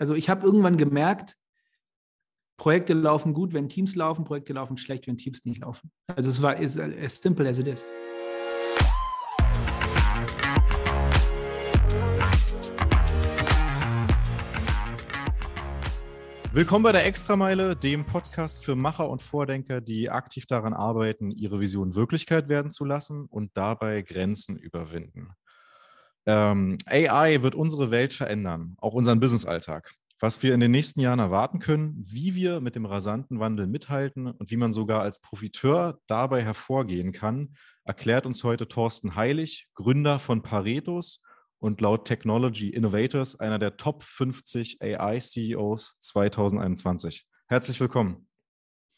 also ich habe irgendwann gemerkt, Projekte laufen gut, wenn Teams laufen, Projekte laufen schlecht, wenn Teams nicht laufen. Also es war as, as simple as it is. Willkommen bei der Extrameile, dem Podcast für Macher und Vordenker, die aktiv daran arbeiten, ihre Vision Wirklichkeit werden zu lassen und dabei Grenzen überwinden. Ähm, AI wird unsere Welt verändern, auch unseren Businessalltag. Was wir in den nächsten Jahren erwarten können, wie wir mit dem rasanten Wandel mithalten und wie man sogar als Profiteur dabei hervorgehen kann, erklärt uns heute Thorsten Heilig, Gründer von Paretos und laut Technology Innovators einer der Top 50 AI-CEOs 2021. Herzlich willkommen.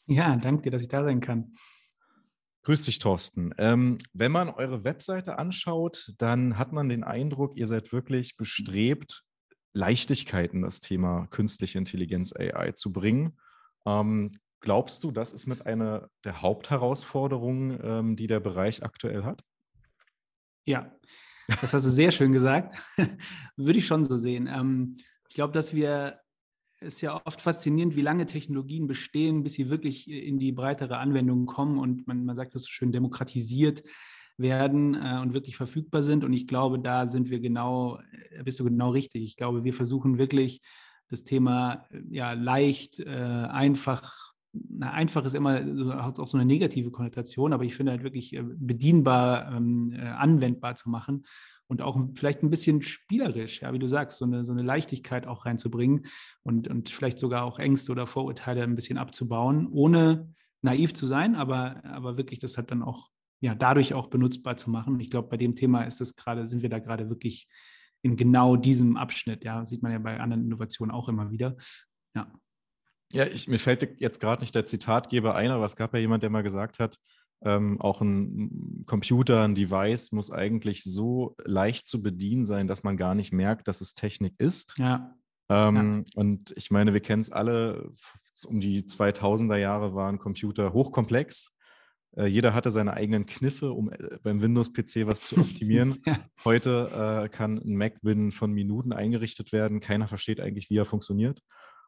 Ja, danke dir, dass ich da sein kann. Grüß dich, Thorsten. Ähm, wenn man eure Webseite anschaut, dann hat man den Eindruck, ihr seid wirklich bestrebt, Leichtigkeit in das Thema künstliche Intelligenz AI zu bringen. Ähm, glaubst du, das ist mit einer der Hauptherausforderungen, ähm, die der Bereich aktuell hat? Ja, das hast du sehr schön gesagt. Würde ich schon so sehen. Ähm, ich glaube, dass wir ist ja oft faszinierend, wie lange Technologien bestehen, bis sie wirklich in die breitere Anwendung kommen und man, man sagt das so schön, demokratisiert werden äh, und wirklich verfügbar sind. Und ich glaube, da sind wir genau, da bist du genau richtig. Ich glaube, wir versuchen wirklich das Thema ja leicht, äh, einfach na, einfach ist immer hat auch so eine negative Konnotation, aber ich finde halt wirklich äh, bedienbar, ähm, äh, anwendbar zu machen und auch vielleicht ein bisschen spielerisch, ja, wie du sagst, so eine, so eine Leichtigkeit auch reinzubringen und, und vielleicht sogar auch Ängste oder Vorurteile ein bisschen abzubauen, ohne naiv zu sein, aber, aber wirklich das halt dann auch, ja, dadurch auch benutzbar zu machen. Ich glaube, bei dem Thema ist es gerade, sind wir da gerade wirklich in genau diesem Abschnitt, ja, sieht man ja bei anderen Innovationen auch immer wieder. Ja. Ja, ich, mir fällt jetzt gerade nicht der Zitatgeber ein, aber es gab ja jemand, der mal gesagt hat, ähm, auch ein Computer, ein Device muss eigentlich so leicht zu bedienen sein, dass man gar nicht merkt, dass es Technik ist. Ja. Ähm, ja. Und ich meine, wir kennen es alle, um die 2000er Jahre waren Computer hochkomplex. Äh, jeder hatte seine eigenen Kniffe, um äh, beim Windows-PC was zu optimieren. ja. Heute äh, kann ein Mac binnen von Minuten eingerichtet werden. Keiner versteht eigentlich, wie er funktioniert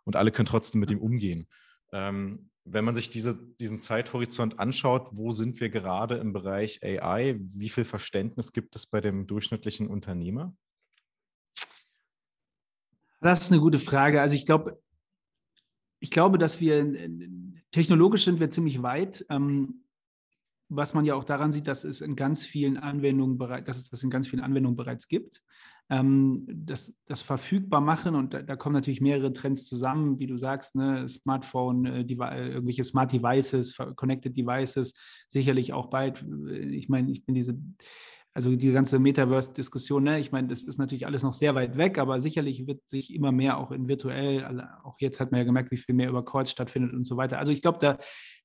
und alle können trotzdem mit ihm umgehen. Ähm, wenn man sich diese, diesen Zeithorizont anschaut, wo sind wir gerade im Bereich AI? Wie viel Verständnis gibt es bei dem durchschnittlichen Unternehmer? Das ist eine gute Frage. Also ich glaube, ich glaube, dass wir technologisch sind wir ziemlich weit. Ähm, was man ja auch daran sieht, dass es in ganz vielen Anwendungen bereits, dass es das in ganz vielen Anwendungen bereits gibt. Ähm, das, das verfügbar machen und da, da, kommen natürlich mehrere Trends zusammen, wie du sagst, ne, Smartphone, äh, äh irgendwelche Smart Devices, Connected Devices, sicherlich auch bald. Äh, ich meine, ich bin diese also die ganze Metaverse-Diskussion, ne? ich meine, das ist natürlich alles noch sehr weit weg, aber sicherlich wird sich immer mehr auch in virtuell, also auch jetzt hat man ja gemerkt, wie viel mehr über Calls stattfindet und so weiter. Also ich glaube, da,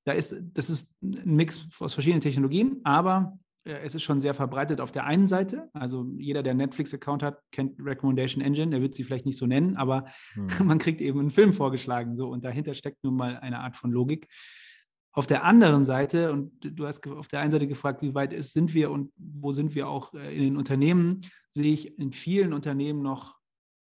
da ist, das ist ein Mix aus verschiedenen Technologien, aber es ist schon sehr verbreitet auf der einen Seite. Also jeder, der einen Netflix-Account hat, kennt Recommendation Engine. Der wird sie vielleicht nicht so nennen, aber hm. man kriegt eben einen Film vorgeschlagen. So, und dahinter steckt nun mal eine Art von Logik. Auf der anderen Seite, und du hast auf der einen Seite gefragt, wie weit ist, sind wir und wo sind wir auch äh, in den Unternehmen, sehe ich in vielen Unternehmen noch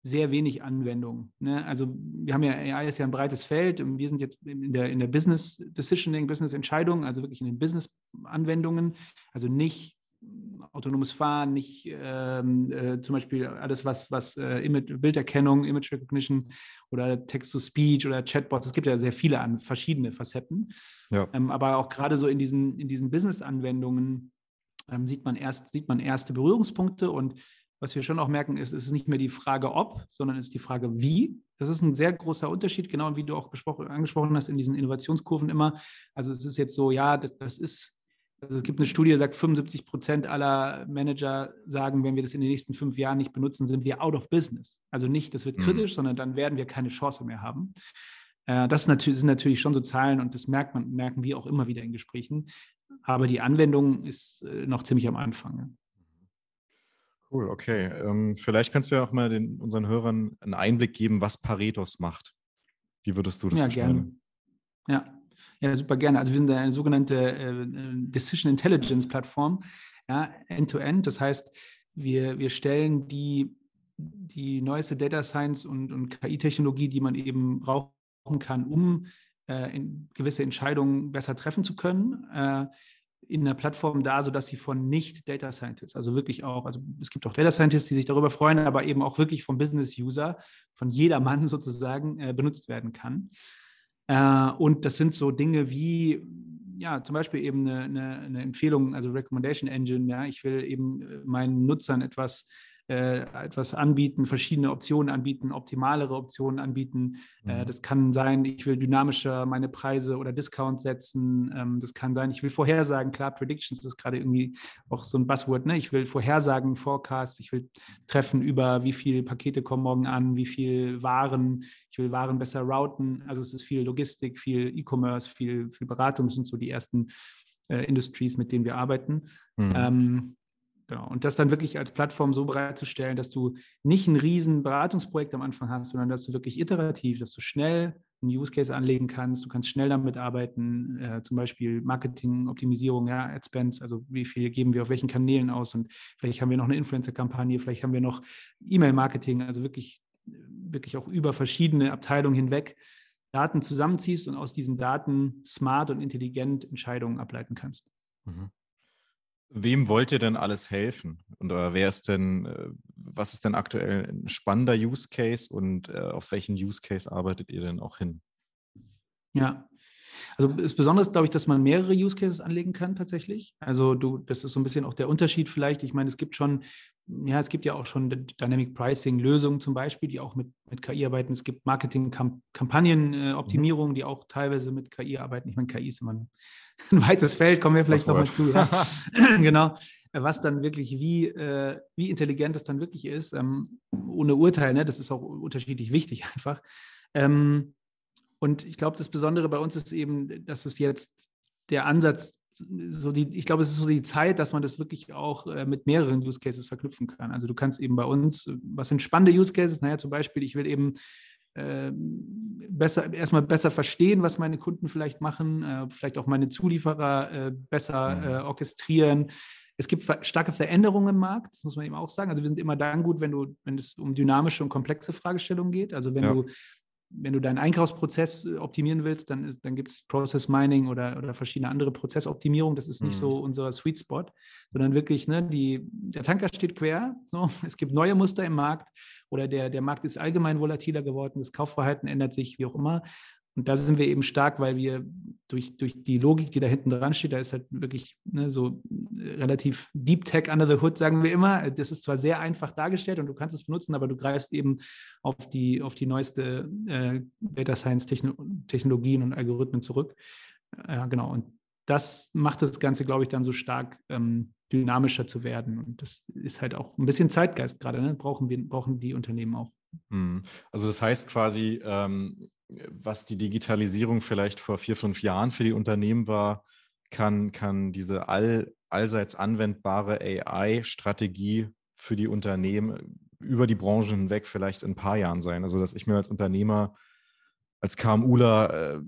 sehr wenig Anwendung. Ne? Also wir haben ja, AI ist ja ein breites Feld und wir sind jetzt in der, in der Business Decisioning, Business Entscheidungen, also wirklich in den Business-Anwendungen, also nicht autonomes Fahren, nicht ähm, äh, zum Beispiel alles, was, was äh, Image, Bilderkennung, Image Recognition oder Text-to-Speech oder Chatbots, es gibt ja sehr viele an verschiedene Facetten. Ja. Ähm, aber auch gerade so in diesen, in diesen Business-Anwendungen ähm, sieht man erst, sieht man erste Berührungspunkte und was wir schon auch merken, ist, es ist nicht mehr die Frage ob, sondern es ist die Frage wie. Das ist ein sehr großer Unterschied, genau wie du auch angesprochen hast in diesen Innovationskurven immer. Also es ist jetzt so, ja, das, das ist also es gibt eine Studie, die sagt, 75 Prozent aller Manager sagen, wenn wir das in den nächsten fünf Jahren nicht benutzen, sind wir out of business. Also nicht, das wird mhm. kritisch, sondern dann werden wir keine Chance mehr haben. Äh, das sind natürlich schon so Zahlen und das merkt man, merken wir auch immer wieder in Gesprächen. Aber die Anwendung ist äh, noch ziemlich am Anfang. Cool, okay. Ähm, vielleicht kannst du ja auch mal den, unseren Hörern einen Einblick geben, was Paretos macht. Wie würdest du das ja, beschreiben? Gerne. Ja, ja, super gerne. Also wir sind eine sogenannte äh, Decision Intelligence Plattform, ja, End-to-End. -End. Das heißt, wir, wir stellen die die neueste Data Science und, und KI-Technologie, die man eben brauchen kann, um äh, in gewisse Entscheidungen besser treffen zu können, äh, in der Plattform da, sodass sie von nicht-Data Scientists, also wirklich auch, also es gibt auch Data Scientists, die sich darüber freuen, aber eben auch wirklich vom Business-User, von jedermann sozusagen äh, benutzt werden kann. Äh, und das sind so Dinge wie, ja, zum Beispiel eben eine, eine, eine Empfehlung, also Recommendation Engine, ja, ich will eben äh, meinen Nutzern etwas äh, etwas anbieten, verschiedene Optionen anbieten, optimalere Optionen anbieten. Äh, mhm. das kann sein, ich will dynamischer meine Preise oder Discounts setzen. Ähm, das kann sein, ich will Vorhersagen, klar, Predictions ist gerade irgendwie auch so ein Buzzword, ne? Ich will Vorhersagen, Forecasts, ich will treffen über, wie viele Pakete kommen morgen an, wie viel Waren, ich will Waren besser routen. Also es ist viel Logistik, viel E-Commerce, viel, viel Beratung. Das sind so die ersten äh, Industries, mit denen wir arbeiten. Mhm. Ähm, Genau. Und das dann wirklich als Plattform so bereitzustellen, dass du nicht ein riesen Beratungsprojekt am Anfang hast, sondern dass du wirklich iterativ, dass du schnell einen Use Case anlegen kannst, du kannst schnell damit arbeiten, äh, zum Beispiel Marketing, Optimisierung, ja, Ad also wie viel geben wir auf welchen Kanälen aus und vielleicht haben wir noch eine Influencer-Kampagne, vielleicht haben wir noch E-Mail-Marketing, also wirklich, wirklich auch über verschiedene Abteilungen hinweg Daten zusammenziehst und aus diesen Daten smart und intelligent Entscheidungen ableiten kannst. Mhm. Wem wollt ihr denn alles helfen? Und äh, wer ist denn, äh, was ist denn aktuell ein spannender Use Case und äh, auf welchen Use Case arbeitet ihr denn auch hin? Ja, also ist, glaube ich, dass man mehrere Use Cases anlegen kann tatsächlich. Also du, das ist so ein bisschen auch der Unterschied vielleicht. Ich meine, es gibt schon, ja, es gibt ja auch schon Dynamic Pricing Lösungen zum Beispiel, die auch mit, mit KI arbeiten. Es gibt Marketing-Kampagnen-Optimierung, äh, die auch teilweise mit KI arbeiten. Ich meine, KI ist immer ein ein weites Feld, kommen wir vielleicht nochmal zu. Ja. genau. Was dann wirklich, wie, äh, wie intelligent es dann wirklich ist, ähm, ohne Urteil, ne? das ist auch unterschiedlich wichtig einfach. Ähm, und ich glaube, das Besondere bei uns ist eben, dass es jetzt der Ansatz, so die, ich glaube, es ist so die Zeit, dass man das wirklich auch äh, mit mehreren Use Cases verknüpfen kann. Also du kannst eben bei uns, was sind spannende Use Cases? Naja, zum Beispiel, ich will eben besser, erstmal besser verstehen, was meine Kunden vielleicht machen, äh, vielleicht auch meine Zulieferer äh, besser mhm. äh, orchestrieren. Es gibt starke Veränderungen im Markt, das muss man eben auch sagen. Also wir sind immer dann gut, wenn du, wenn es um dynamische und komplexe Fragestellungen geht. Also wenn ja. du wenn du deinen Einkaufsprozess äh, optimieren willst, dann, dann gibt es Process Mining oder, oder verschiedene andere Prozessoptimierung. Das ist nicht mhm. so unser Sweet Spot, sondern wirklich, ne, die, der Tanker steht quer. So. Es gibt neue Muster im Markt oder der, der Markt ist allgemein volatiler geworden, das Kaufverhalten ändert sich, wie auch immer. Und da sind wir eben stark, weil wir durch, durch die Logik, die da hinten dran steht, da ist halt wirklich ne, so äh, relativ Deep Tech under the Hood, sagen wir immer. Das ist zwar sehr einfach dargestellt und du kannst es benutzen, aber du greifst eben auf die, auf die neueste äh, Data Science Technologien und Algorithmen zurück. Ja, genau. Und das macht das Ganze, glaube ich, dann so stark ähm, dynamischer zu werden. Und das ist halt auch ein bisschen Zeitgeist gerade, ne? brauchen, wir, brauchen die Unternehmen auch. Hm. Also das heißt quasi, ähm, was die Digitalisierung vielleicht vor vier, fünf Jahren für die Unternehmen war, kann, kann diese all, allseits anwendbare AI-Strategie für die Unternehmen über die Branchen hinweg vielleicht in ein paar Jahren sein. Also dass ich mir als Unternehmer als KMUler äh,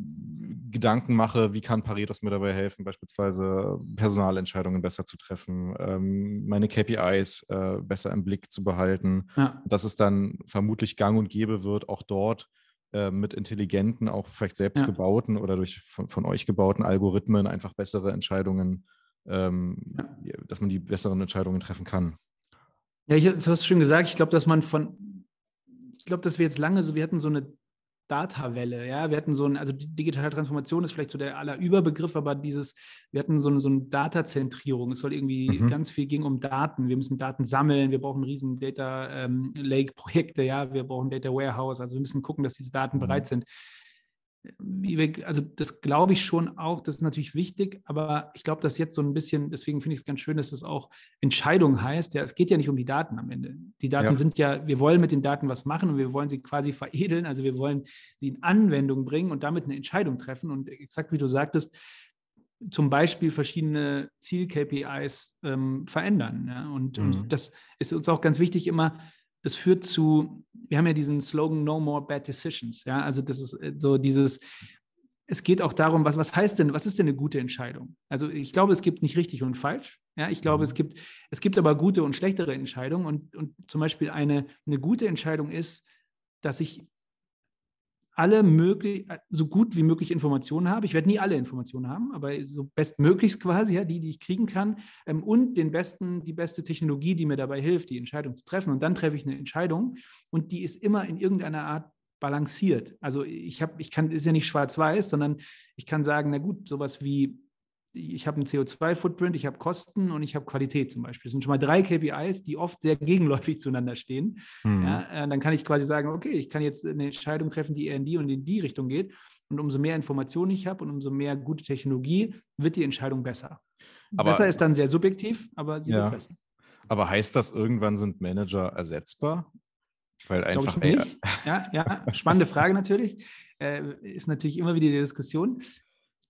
Gedanken mache, wie kann Paretos mir dabei helfen, beispielsweise Personalentscheidungen besser zu treffen, ähm, meine KPIs äh, besser im Blick zu behalten. Ja. Dass es dann vermutlich gang und gäbe wird, auch dort äh, mit intelligenten, auch vielleicht selbst ja. gebauten oder durch von, von, euch gebauten Algorithmen einfach bessere Entscheidungen, ähm, ja. dass man die besseren Entscheidungen treffen kann. Ja, ich, das hast du schon gesagt. Ich glaube, dass man von, ich glaube, dass wir jetzt lange so, wir hatten so eine Data-Welle. Ja, wir hatten so ein, also digitale Transformation ist vielleicht so der aller Überbegriff, aber dieses, wir hatten so eine, so eine Data-Zentrierung. Es soll irgendwie mhm. ganz viel ging um Daten. Wir müssen Daten sammeln, wir brauchen riesen Data ähm, Lake-Projekte, ja, wir brauchen Data Warehouse. Also wir müssen gucken, dass diese Daten mhm. bereit sind also das glaube ich schon auch, das ist natürlich wichtig, aber ich glaube, dass jetzt so ein bisschen, deswegen finde ich es ganz schön, dass es auch Entscheidung heißt. Ja, es geht ja nicht um die Daten am Ende. Die Daten ja. sind ja, wir wollen mit den Daten was machen und wir wollen sie quasi veredeln, also wir wollen sie in Anwendung bringen und damit eine Entscheidung treffen. Und exakt wie du sagtest, zum Beispiel verschiedene Ziel-KPIs ähm, verändern. Ja? Und, mhm. und das ist uns auch ganz wichtig, immer das führt zu, wir haben ja diesen Slogan No More Bad Decisions. Ja, also das ist äh, so dieses, es geht auch darum, was, was heißt denn, was ist denn eine gute Entscheidung? Also ich glaube, es gibt nicht richtig und falsch. Ja, ich glaube, es mhm. gibt, es gibt aber gute und schlechtere Entscheidungen. Und, und zum Beispiel eine, eine gute Entscheidung ist, dass ich alle möglich, so gut wie möglich Informationen habe. Ich werde nie alle Informationen haben, aber so bestmöglichst quasi, ja, die, die ich kriegen kann. Ähm, und den besten, die beste Technologie, die mir dabei hilft, die Entscheidung zu treffen. Und dann treffe ich eine Entscheidung und die ist immer in irgendeiner Art balanciert. Also ich habe, ich kann, ist ja nicht schwarz-weiß, sondern ich kann sagen, na gut, sowas wie, ich habe einen CO2-Footprint, ich habe Kosten und ich habe Qualität zum Beispiel. Das sind schon mal drei KPIs, die oft sehr gegenläufig zueinander stehen. Mhm. Ja, äh, dann kann ich quasi sagen, okay, ich kann jetzt eine Entscheidung treffen, die eher in die und in die Richtung geht. Und umso mehr Informationen ich habe und umso mehr gute Technologie, wird die Entscheidung besser. Aber, besser ist dann sehr subjektiv, aber sie ja. wird besser. Aber heißt das, irgendwann sind Manager ersetzbar? Weil einfach. Ich nicht. Ja, ja, spannende Frage natürlich. Äh, ist natürlich immer wieder die Diskussion.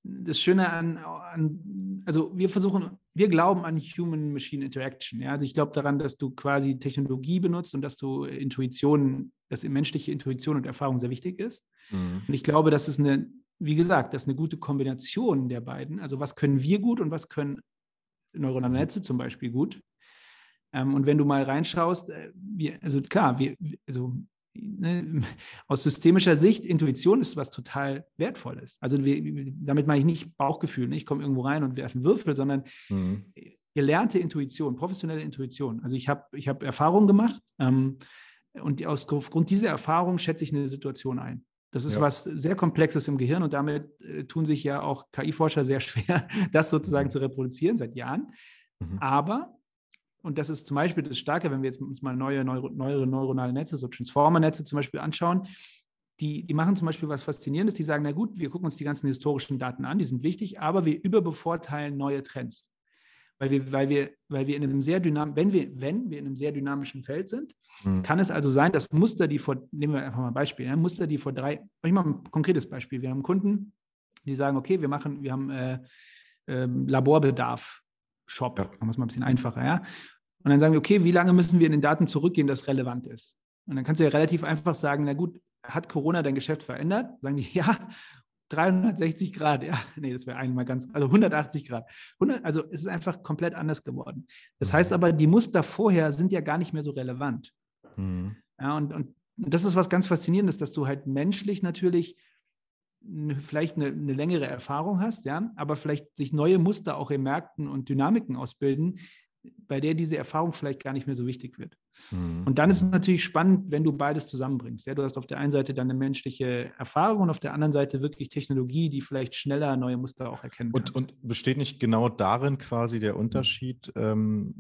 Das Schöne an, an, also wir versuchen, wir glauben an Human-Machine Interaction. Ja? Also ich glaube daran, dass du quasi Technologie benutzt und dass du Intuition, dass menschliche Intuition und Erfahrung sehr wichtig ist. Mhm. Und ich glaube, dass es eine, wie gesagt, das ist eine gute Kombination der beiden. Also was können wir gut und was können neuronale Netze zum Beispiel gut. Ähm, und wenn du mal reinschaust, äh, wir, also klar, wir, also ne, aus systemischer Sicht, Intuition ist was total Wertvolles. Also wir, damit meine ich nicht Bauchgefühl, ne? ich komme irgendwo rein und werfe einen Würfel, sondern mhm. gelernte Intuition, professionelle Intuition. Also ich habe ich hab Erfahrungen gemacht ähm, und aus, aufgrund dieser Erfahrung schätze ich eine Situation ein. Das ist ja. was sehr Komplexes im Gehirn und damit äh, tun sich ja auch KI-Forscher sehr schwer, das sozusagen mhm. zu reproduzieren seit Jahren. Mhm. Aber und das ist zum Beispiel das Starke, wenn wir jetzt uns mal neue, neue, neue neuronale Netze, so Transformer-Netze zum Beispiel anschauen, die, die machen zum Beispiel was Faszinierendes. Die sagen, na gut, wir gucken uns die ganzen historischen Daten an, die sind wichtig, aber wir überbevorteilen neue Trends. Weil wir, weil wir, weil wir in einem sehr dynamischen, wenn wir, wenn wir in einem sehr dynamischen Feld sind, mhm. kann es also sein, dass Muster, die vor, nehmen wir einfach mal ein Beispiel, ja, Muster, die vor drei, ich mache ein konkretes Beispiel. Wir haben Kunden, die sagen, okay, wir machen, wir haben äh, äh, Laborbedarf Shop. Ja. Machen wir es mal ein bisschen einfacher, ja. Und dann sagen wir, okay, wie lange müssen wir in den Daten zurückgehen, dass relevant ist? Und dann kannst du ja relativ einfach sagen, na gut, hat Corona dein Geschäft verändert? Sagen die, ja, 360 Grad, ja, nee, das wäre einmal ganz, also 180 Grad. 100, also es ist einfach komplett anders geworden. Das mhm. heißt aber, die Muster vorher sind ja gar nicht mehr so relevant. Mhm. Ja, und, und das ist was ganz Faszinierendes, dass du halt menschlich natürlich vielleicht eine, eine, längere Erfahrung hast, ja, aber vielleicht sich neue Muster auch in Märkten und Dynamiken ausbilden, bei der diese Erfahrung vielleicht gar nicht mehr so wichtig wird. Mhm. Und dann ist es natürlich spannend, wenn du beides zusammenbringst. Ja, du hast auf der einen Seite deine menschliche Erfahrung und auf der anderen Seite wirklich Technologie, die vielleicht schneller neue Muster auch erkennen kann. Und, und besteht nicht genau darin quasi der Unterschied ähm,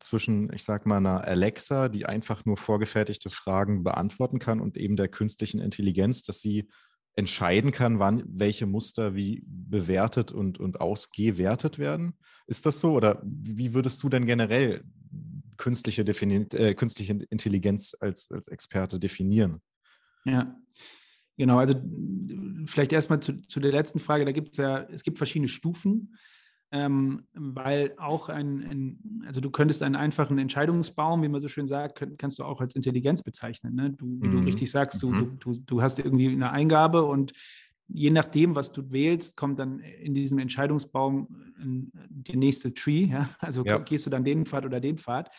zwischen, ich sag mal, einer Alexa, die einfach nur vorgefertigte Fragen beantworten kann, und eben der künstlichen Intelligenz, dass sie entscheiden kann, wann welche Muster wie bewertet und, und ausgewertet werden. Ist das so? Oder wie würdest du denn generell künstliche, äh, künstliche Intelligenz als, als Experte definieren? Ja, genau. Also vielleicht erstmal zu, zu der letzten Frage. Da gibt es ja, es gibt verschiedene Stufen ähm, weil auch ein, ein, also du könntest einen einfachen Entscheidungsbaum, wie man so schön sagt, könnt, kannst du auch als Intelligenz bezeichnen. Ne? Du, wie mhm. du richtig sagst, du, mhm. du, du hast irgendwie eine Eingabe und je nachdem, was du wählst, kommt dann in diesem Entscheidungsbaum der nächste Tree. Ja? Also ja. gehst du dann den Pfad oder den Pfad.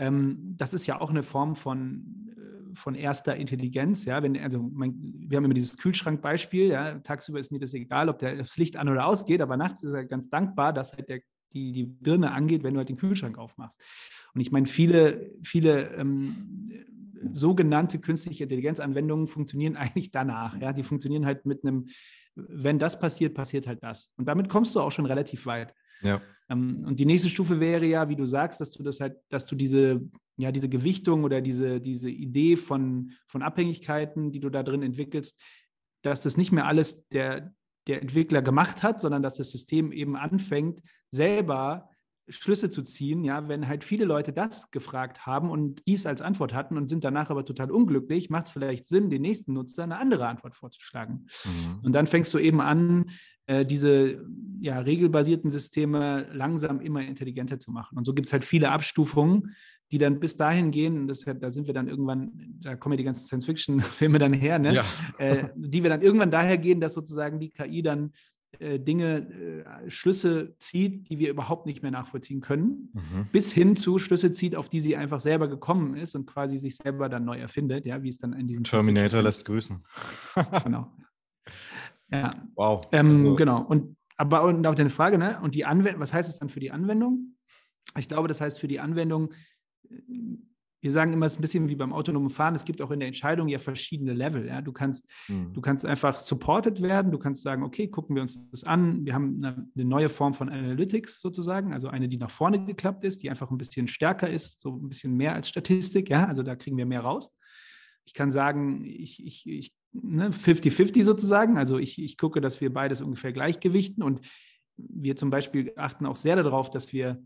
Ähm, das ist ja auch eine Form von, äh, von erster Intelligenz. Ja? Wenn, also mein, wir haben immer dieses Kühlschrankbeispiel. Ja? Tagsüber ist mir das egal, ob der, das Licht an oder ausgeht, aber nachts ist er ganz dankbar, dass halt der, die, die Birne angeht, wenn du halt den Kühlschrank aufmachst. Und ich meine, viele, viele ähm, sogenannte künstliche Intelligenzanwendungen funktionieren eigentlich danach. Ja? Die funktionieren halt mit einem, wenn das passiert, passiert halt das. Und damit kommst du auch schon relativ weit. Ja. Ähm, und die nächste Stufe wäre ja, wie du sagst, dass du das halt, dass du diese, ja, diese Gewichtung oder diese, diese Idee von, von Abhängigkeiten, die du da drin entwickelst, dass das nicht mehr alles der, der Entwickler gemacht hat, sondern dass das System eben anfängt, selber Schlüsse zu ziehen, ja, wenn halt viele Leute das gefragt haben und dies als Antwort hatten und sind danach aber total unglücklich, macht es vielleicht Sinn, den nächsten Nutzer eine andere Antwort vorzuschlagen. Mhm. Und dann fängst du eben an, äh, diese ja, regelbasierten Systeme langsam immer intelligenter zu machen. Und so gibt es halt viele Abstufungen. die dann bis dahin gehen, das, da sind wir dann irgendwann, da kommen ja die ganzen Science-Fiction-Filme dann her, ne? ja. äh, die wir dann irgendwann daher gehen, dass sozusagen die KI dann Dinge, äh, Schlüsse zieht, die wir überhaupt nicht mehr nachvollziehen können, mhm. bis hin zu Schlüsse zieht, auf die sie einfach selber gekommen ist und quasi sich selber dann neu erfindet, ja, wie es dann in diesem Terminator lässt grüßen. genau. Ja. Wow. Ähm, also. Genau. Und aber und auf deine Frage, ne? Und die Anwendung, was heißt es dann für die Anwendung? Ich glaube, das heißt für die Anwendung, wir sagen immer, es ist ein bisschen wie beim autonomen Fahren, es gibt auch in der Entscheidung ja verschiedene Level. Ja? Du, kannst, mhm. du kannst einfach supported werden, du kannst sagen, okay, gucken wir uns das an. Wir haben eine, eine, neue Form von Analytics sozusagen, also eine, die nach vorne geklappt ist, die einfach ein bisschen stärker ist, so ein bisschen mehr als Statistik, ja, also da kriegen wir mehr raus. Ich kann sagen, ich, ich, ich 50-50 ne, sozusagen, also ich, ich gucke, dass wir beides ungefähr gleichgewichten und wir zum Beispiel achten auch sehr darauf, dass wir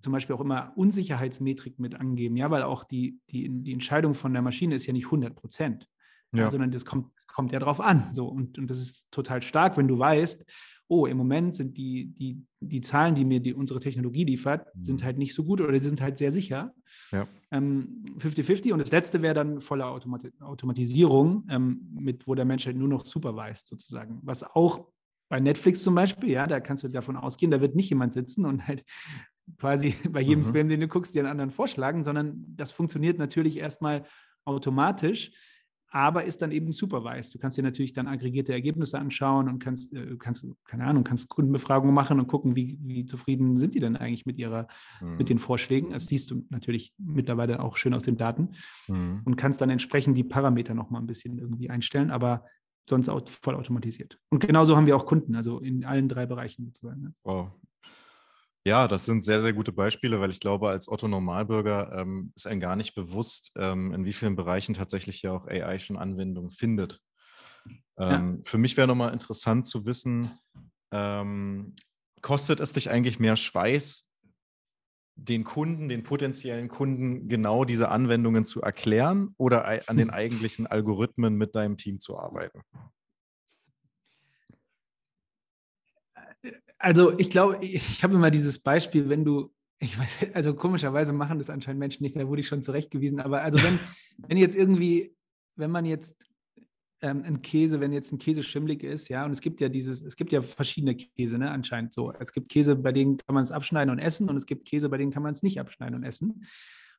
zum Beispiel auch immer Unsicherheitsmetrik mit angeben, ja, weil auch die, die, die Entscheidung von der Maschine ist ja nicht 100 Prozent, ja. sondern das kommt, kommt ja darauf an. So, und, und das ist total stark, wenn du weißt, oh, im Moment sind die, die, die Zahlen, die mir die, unsere Technologie liefert, mhm. sind halt nicht so gut oder die sind halt sehr sicher. 50-50 ähm, und das letzte wäre dann volle Automat Automatisierung, ähm, mit, wo der Mensch halt nur noch supervised sozusagen, was auch bei Netflix zum Beispiel, ja, da kannst du davon ausgehen, da wird nicht jemand sitzen und halt quasi bei jedem mhm. Film, den du guckst, dir einen anderen vorschlagen, sondern das funktioniert natürlich erstmal automatisch, aber ist dann eben supervised. Du kannst dir natürlich dann aggregierte Ergebnisse anschauen und kannst, äh, kannst keine Ahnung, kannst Kundenbefragungen machen und gucken, wie, wie zufrieden sind die denn eigentlich mit ihrer, mhm. mit den Vorschlägen. Das siehst du natürlich mittlerweile auch schön aus den Daten mhm. und kannst dann entsprechend die Parameter nochmal ein bisschen irgendwie einstellen, aber sonst auch voll automatisiert. Und genauso haben wir auch Kunden, also in allen drei Bereichen sozusagen. Ne? Wow, ja, das sind sehr, sehr gute Beispiele, weil ich glaube, als Otto Normalbürger ähm, ist einem gar nicht bewusst, ähm, in wie vielen Bereichen tatsächlich ja auch AI schon Anwendung findet. Ähm, ja. Für mich wäre nochmal interessant zu wissen, ähm, kostet es dich eigentlich mehr Schweiß, den Kunden, den potenziellen Kunden genau diese Anwendungen zu erklären oder an den eigentlichen Algorithmen mit deinem Team zu arbeiten? Also ich glaube, ich habe immer dieses Beispiel, wenn du, ich weiß, also komischerweise machen das anscheinend Menschen nicht, da wurde ich schon zurechtgewiesen, aber also wenn, wenn jetzt irgendwie, wenn man jetzt ähm, ein Käse, wenn jetzt ein Käse schimmlig ist, ja, und es gibt ja dieses, es gibt ja verschiedene Käse, ne, anscheinend so. Es gibt Käse, bei denen kann man es abschneiden und essen und es gibt Käse, bei denen kann man es nicht abschneiden und essen. Und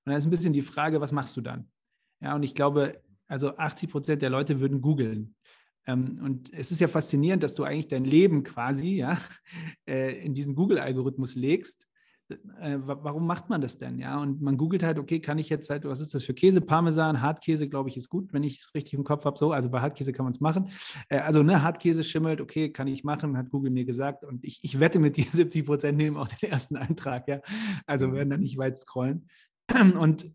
dann ist ein bisschen die Frage, was machst du dann? Ja, und ich glaube, also 80 Prozent der Leute würden googeln. Ähm, und es ist ja faszinierend, dass du eigentlich dein Leben quasi ja, äh, in diesen Google-Algorithmus legst. Äh, warum macht man das denn? Ja, und man googelt halt, okay, kann ich jetzt halt, was ist das für Käse? Parmesan, Hartkäse, glaube ich, ist gut, wenn ich es richtig im Kopf habe. So, also bei Hartkäse kann man es machen. Äh, also, ne, Hartkäse schimmelt, okay, kann ich machen, hat Google mir gesagt. Und ich, ich wette mit dir, 70 Prozent nehmen auch den ersten Eintrag, ja. Also werden da nicht weit scrollen. Und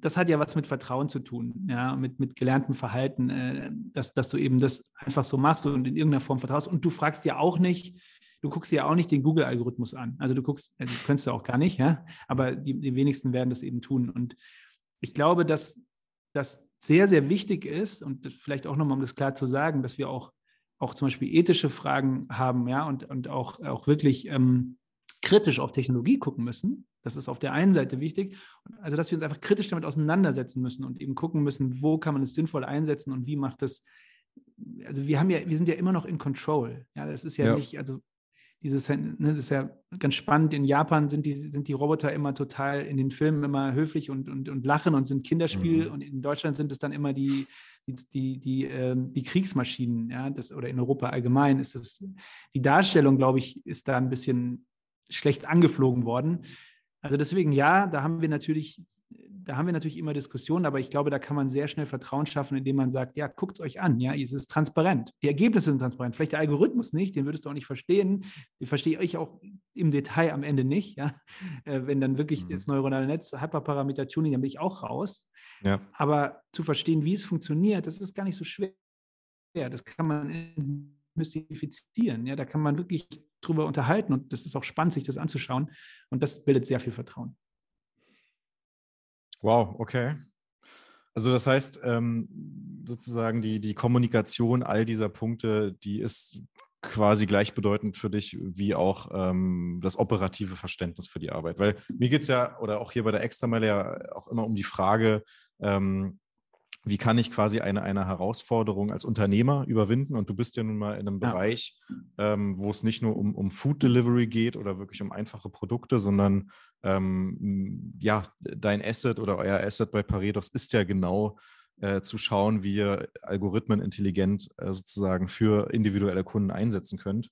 das hat ja was mit Vertrauen zu tun, ja, mit, mit gelerntem Verhalten, äh, dass, dass du eben das einfach so machst und in irgendeiner Form vertraust. Und du fragst ja auch nicht, du guckst ja auch nicht den Google-Algorithmus an. Also du guckst, äh, könntest du auch gar nicht, ja, aber die, die wenigsten werden das eben tun. Und ich glaube, dass das sehr, sehr wichtig ist und vielleicht auch nochmal, um das klar zu sagen, dass wir auch, auch zum Beispiel ethische Fragen haben, ja, und, und auch, auch wirklich ähm, kritisch auf Technologie gucken müssen. Das ist auf der einen Seite wichtig. Also, dass wir uns einfach kritisch damit auseinandersetzen müssen und eben gucken müssen, wo kann man es sinnvoll einsetzen und wie macht das. Also, wir haben ja, wir sind ja immer noch in Control. Ja, das ist ja, ja. nicht, also dieses, ne, das ist ja ganz spannend. In Japan sind die, sind die Roboter immer total in den Filmen immer höflich und, und, und lachen und sind Kinderspiel. Mhm. Und in Deutschland sind es dann immer die, die, die, die, äh, die Kriegsmaschinen, ja, das, oder in Europa allgemein ist das, die Darstellung, glaube ich, ist da ein bisschen schlecht angeflogen worden. Also deswegen ja, da haben wir natürlich, da haben wir natürlich immer Diskussionen, aber ich glaube, da kann man sehr schnell Vertrauen schaffen, indem man sagt, ja, guckt es euch an, ja, es ist transparent. Die Ergebnisse sind transparent. Vielleicht der Algorithmus nicht, den würdest du auch nicht verstehen. Den verstehe ich auch im Detail am Ende nicht, ja. Äh, wenn dann wirklich mhm. das neuronale Netz, Hyperparameter-Tuning, dann bin ich auch raus. Ja. Aber zu verstehen, wie es funktioniert, das ist gar nicht so schwer. Das kann man mystifizieren. Ja, da kann man wirklich drüber unterhalten und das ist auch spannend, sich das anzuschauen. Und das bildet sehr viel Vertrauen. Wow, okay. Also das heißt, ähm, sozusagen die, die Kommunikation all dieser Punkte, die ist quasi gleichbedeutend für dich wie auch ähm, das operative Verständnis für die Arbeit. Weil mir geht es ja, oder auch hier bei der Extrameile ja auch immer um die Frage, ähm, wie kann ich quasi eine, eine Herausforderung als Unternehmer überwinden? Und du bist ja nun mal in einem ja. Bereich, ähm, wo es nicht nur um, um Food Delivery geht oder wirklich um einfache Produkte, sondern ähm, ja, dein Asset oder euer Asset bei Paretos ist ja genau äh, zu schauen, wie ihr Algorithmen intelligent äh, sozusagen für individuelle Kunden einsetzen könnt.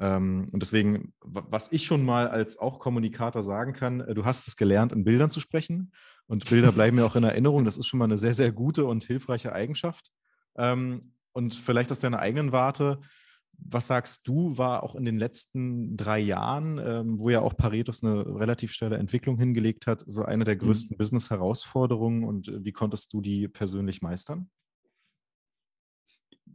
Ähm, und deswegen, was ich schon mal als auch Kommunikator sagen kann, äh, du hast es gelernt, in Bildern zu sprechen. Und Bilder bleiben mir auch in Erinnerung. Das ist schon mal eine sehr, sehr gute und hilfreiche Eigenschaft. Ähm, und vielleicht aus deiner eigenen Warte, was sagst du, war auch in den letzten drei Jahren, ähm, wo ja auch Paretos eine relativ schnelle Entwicklung hingelegt hat, so eine der mhm. größten mhm. Business-Herausforderungen und äh, wie konntest du die persönlich meistern?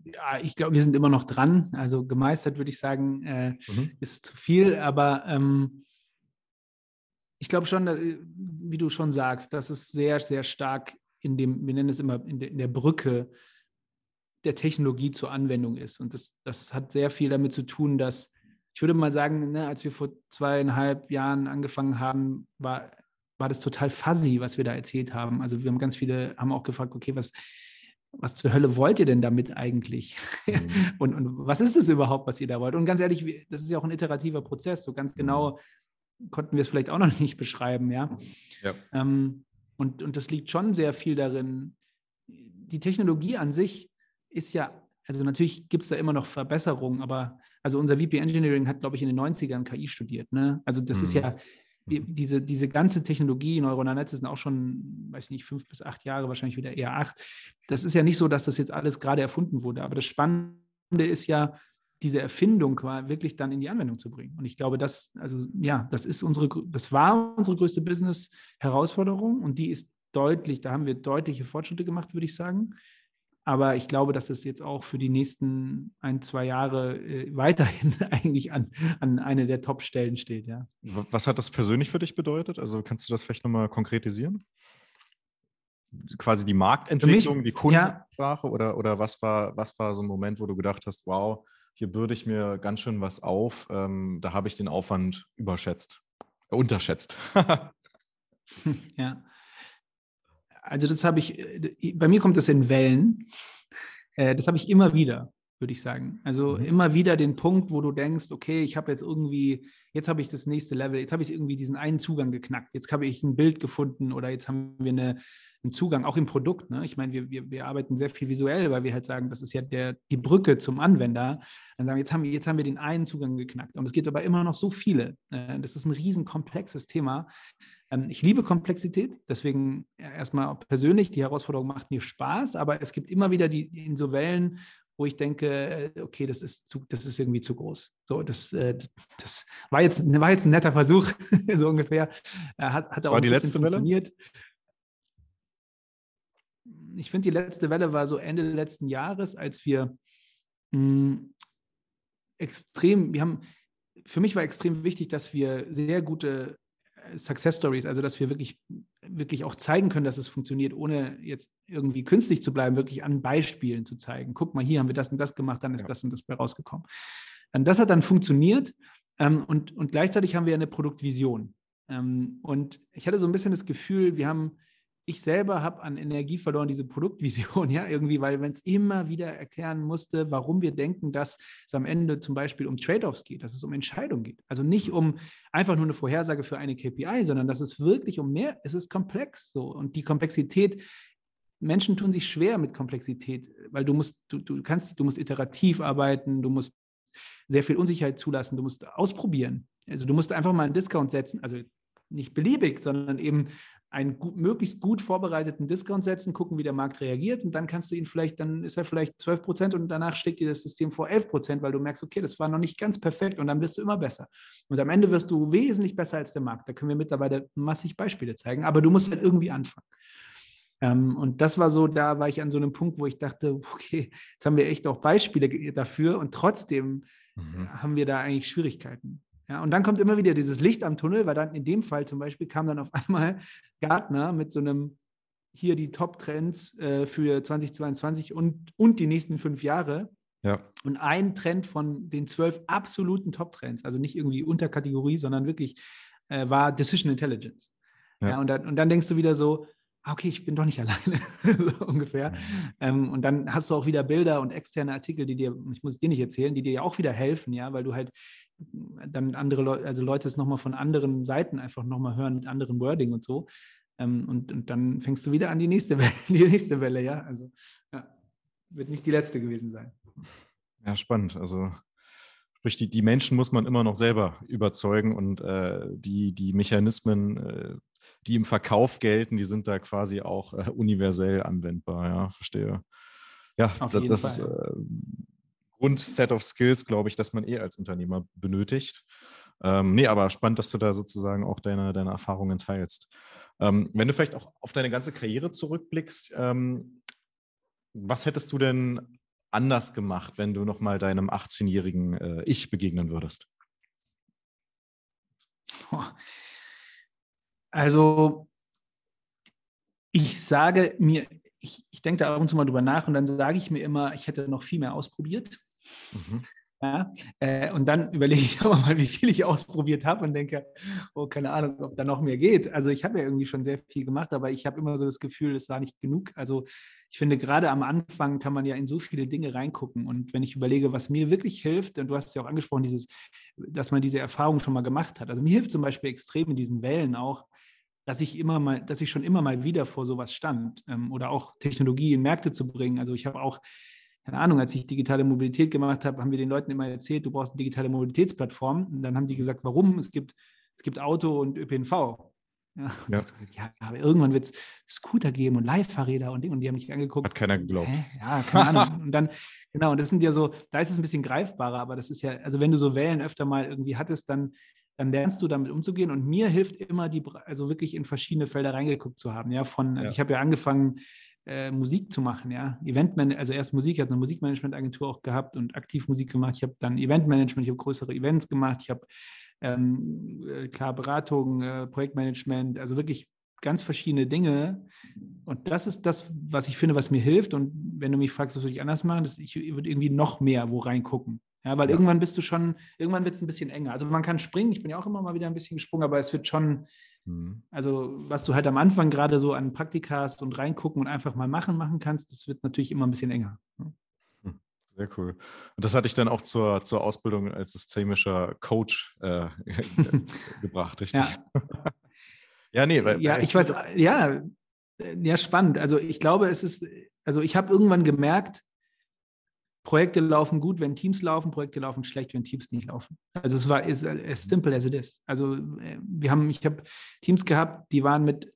Ja, ich glaube, wir sind immer noch dran. Also gemeistert würde ich sagen, äh, mhm. ist zu viel, aber ähm, ich glaube schon, dass, äh, wie du schon sagst, dass es sehr, sehr stark in dem, wir nennen es immer in der, in der Brücke der Technologie zur Anwendung ist. Und das, das hat sehr viel damit zu tun, dass ich würde mal sagen, ne, als wir vor zweieinhalb Jahren angefangen haben, war, war das total fuzzy, was wir da erzählt haben. Also wir haben ganz viele, haben auch gefragt, okay, was, was zur Hölle wollt ihr denn damit eigentlich? Mhm. und, und was ist es überhaupt, was ihr da wollt? Und ganz ehrlich, das ist ja auch ein iterativer Prozess. So ganz genau mhm konnten wir es vielleicht auch noch nicht beschreiben, ja. ja. Ähm, und, und das liegt schon sehr viel darin. Die Technologie an sich ist ja, also natürlich gibt es da immer noch Verbesserungen, aber also unser VP Engineering hat, glaube ich, in den 90ern KI studiert. Ne? Also das mhm. ist ja, mhm. diese, diese ganze Technologie, neuronale Netze sind auch schon, weiß nicht, fünf bis acht Jahre, wahrscheinlich wieder eher acht. Das ist ja nicht so, dass das jetzt alles gerade erfunden wurde. Aber das Spannende ist ja, diese Erfindung wirklich dann in die Anwendung zu bringen. Und ich glaube, das, also ja, das ist unsere, das war unsere größte Business-Herausforderung und die ist deutlich, da haben wir deutliche Fortschritte gemacht, würde ich sagen. Aber ich glaube, dass es jetzt auch für die nächsten ein, zwei Jahre äh, weiterhin eigentlich an, an eine der Top-Stellen steht, ja. Was hat das persönlich für dich bedeutet? Also kannst du das vielleicht nochmal konkretisieren? Quasi die Marktentwicklung, mich, die Kundensprache ja. oder, oder was war, was war so ein Moment, wo du gedacht hast, wow, hier bürde ich mir ganz schön was auf. Ähm, da habe ich den Aufwand überschätzt, äh, unterschätzt. ja. Also das habe ich, äh, bei mir kommt das in Wellen. Äh, das habe ich immer wieder, würde ich sagen. Also mhm. immer wieder den Punkt, wo du denkst, okay, ich habe jetzt irgendwie, jetzt habe ich das nächste Level, jetzt habe ich irgendwie diesen einen Zugang geknackt, jetzt habe ich ein Bild gefunden oder jetzt haben wir eine, einen Zugang, auch im Produkt. Ne? Ich meine, wir, wir, wir arbeiten sehr viel visuell, weil wir halt sagen, das ist ja der, die Brücke zum Anwender. Dann sagen wir, jetzt haben, wir, jetzt haben wir den einen Zugang geknackt. Und es gibt aber immer noch so viele. Äh, das ist ein riesen komplexes Thema. Ähm, ich liebe Komplexität, deswegen erstmal persönlich, die Herausforderung macht mir Spaß, aber es gibt immer wieder die in so Wellen, wo ich denke, äh, okay, das ist, zu, das ist irgendwie zu groß. So, das, äh, das war, jetzt, war jetzt ein netter Versuch, so ungefähr. Hat, hat das auch war die letzte funktioniert. Welle? Ich finde, die letzte Welle war so Ende letzten Jahres, als wir mh, hm, extrem, wir haben, für mich war extrem wichtig, dass wir sehr gute äh, Success Stories, also dass wir wirklich, wirklich auch zeigen können, dass es funktioniert, ohne jetzt irgendwie künstlich zu bleiben, wirklich an Beispielen zu zeigen. Guck mal, hier haben wir das und das gemacht, dann ist ja. das und das bei rausgekommen. Und das hat dann funktioniert ähm, und, und gleichzeitig haben wir eine Produktvision. Ähm, und ich hatte so ein bisschen das Gefühl, wir haben ich selber habe an Energie verloren, diese Produktvision, ja, irgendwie, weil man es immer wieder erklären musste, warum wir denken, dass es am Ende zum Beispiel um Trade-offs geht, dass es um Entscheidungen geht. Also nicht um einfach nur eine Vorhersage für eine KPI, sondern dass es wirklich um mehr, es ist komplex so. Und die Komplexität, Menschen tun sich schwer mit Komplexität, weil du musst, du, du kannst, du musst iterativ arbeiten, du musst sehr viel Unsicherheit zulassen, du musst ausprobieren. Also du musst einfach mal einen Discount setzen, also nicht beliebig, sondern eben einen gut, möglichst gut vorbereiteten Discount setzen, gucken, wie der Markt reagiert und dann kannst du ihn vielleicht, dann ist er vielleicht 12 Prozent und danach schlägt dir das System vor 11 Prozent, weil du merkst, okay, das war noch nicht ganz perfekt und dann wirst du immer besser. Und am Ende wirst du wesentlich besser als der Markt. Da können wir mittlerweile massig Beispiele zeigen, aber du musst halt irgendwie anfangen. Ähm, und das war so, da war ich an so einem Punkt, wo ich dachte, okay, jetzt haben wir echt auch Beispiele dafür und trotzdem mhm. haben wir da eigentlich Schwierigkeiten. Ja, und dann kommt immer wieder dieses Licht am Tunnel, weil dann in dem Fall zum Beispiel kam dann auf einmal Gartner mit so einem hier die Top-Trends äh, für 2022 und, und die nächsten fünf Jahre. Ja. Und ein Trend von den zwölf absoluten Top-Trends, also nicht irgendwie Unterkategorie, sondern wirklich äh, war Decision Intelligence. Ja. ja und, dann, und dann denkst du wieder so, ah, okay, ich bin doch nicht alleine, so ungefähr. Mhm. Ähm, und dann hast du auch wieder Bilder und externe Artikel, die dir, ich muss es dir nicht erzählen, die dir ja auch wieder helfen, ja, weil du halt dann andere Leute, also Leute es nochmal von anderen Seiten einfach nochmal hören mit anderen Wording und so. Ähm, und, und dann fängst du wieder an die nächste Welle, die nächste Welle, ja. Also ja, wird nicht die letzte gewesen sein. Ja, spannend. Also sprich, die, die Menschen muss man immer noch selber überzeugen und äh, die, die Mechanismen, äh, die im Verkauf gelten, die sind da quasi auch äh, universell anwendbar, ja, verstehe. Ja, Auf das, das äh, Grundset of Skills, glaube ich, dass man eh als Unternehmer benötigt. Ähm, nee, aber spannend, dass du da sozusagen auch deine, deine Erfahrungen teilst. Ähm, wenn du vielleicht auch auf deine ganze Karriere zurückblickst, ähm, was hättest du denn anders gemacht, wenn du nochmal deinem 18-jährigen äh, Ich begegnen würdest? Also, ich sage mir, ich, ich denke da ab und zu mal drüber nach und dann sage ich mir immer, ich hätte noch viel mehr ausprobiert. Mhm. Ja, äh, und dann überlege ich aber mal, wie viel ich ausprobiert habe und denke, oh, keine Ahnung, ob da noch mehr geht. Also ich habe ja irgendwie schon sehr viel gemacht, aber ich habe immer so das Gefühl, es war nicht genug. Also ich finde, gerade am Anfang kann man ja in so viele Dinge reingucken. Und wenn ich überlege, was mir wirklich hilft, und du hast es ja auch angesprochen, dieses, dass man diese Erfahrung schon mal gemacht hat. Also mir hilft zum Beispiel extrem in diesen Wellen auch, dass ich immer mal, dass ich schon immer mal wieder vor sowas stand ähm, oder auch Technologie in Märkte zu bringen. Also ich habe auch keine Ahnung, als ich digitale Mobilität gemacht habe, haben wir den Leuten immer erzählt, du brauchst eine digitale Mobilitätsplattform. Und dann haben die gesagt, warum? Es gibt, es gibt Auto und ÖPNV. Ja, ja. ja aber irgendwann wird es Scooter geben und Leihfahrräder und Dinge. Und die haben mich angeguckt. Hat keiner geglaubt. Hä? Ja, keine Ahnung. und dann, genau, und das sind ja so, da ist es ein bisschen greifbarer, aber das ist ja, also wenn du so Wellen öfter mal irgendwie hattest, dann, dann lernst du damit umzugehen. Und mir hilft immer, die, also wirklich in verschiedene Felder reingeguckt zu haben. Ja, von, also ja. ich habe ja angefangen, äh, Musik zu machen, ja. Eventman also erst Musik, ich habe eine Musikmanagementagentur auch gehabt und aktiv Musik gemacht. Ich habe dann Eventmanagement, ich habe größere Events gemacht, ich habe ähm, äh, klar Beratung, äh, Projektmanagement, also wirklich ganz verschiedene Dinge. Und das ist das, was ich finde, was mir hilft. Und wenn du mich fragst, was würde ich anders machen, das, ich würde irgendwie noch mehr wo reingucken. Ja, weil ja. irgendwann bist du schon, irgendwann wird es ein bisschen enger. Also man kann springen, ich bin ja auch immer mal wieder ein bisschen gesprungen, aber es wird schon, Mhm. Also, was du halt am Anfang gerade so an Praktika hast und reingucken und einfach mal machen, machen kannst, das wird natürlich immer ein bisschen enger. Hm, sehr cool. Und das hatte ich dann auch zur, zur Ausbildung als systemischer Coach äh, gebracht, richtig? Ja. ja, nee. Weil, ja, ich weiß, ja, ja, spannend. Also ich glaube, es ist, also ich habe irgendwann gemerkt, Projekte laufen gut, wenn Teams laufen, Projekte laufen schlecht, wenn Teams nicht laufen. Also es war as, as simple as it is. Also äh, wir haben, ich habe Teams gehabt, die waren mit,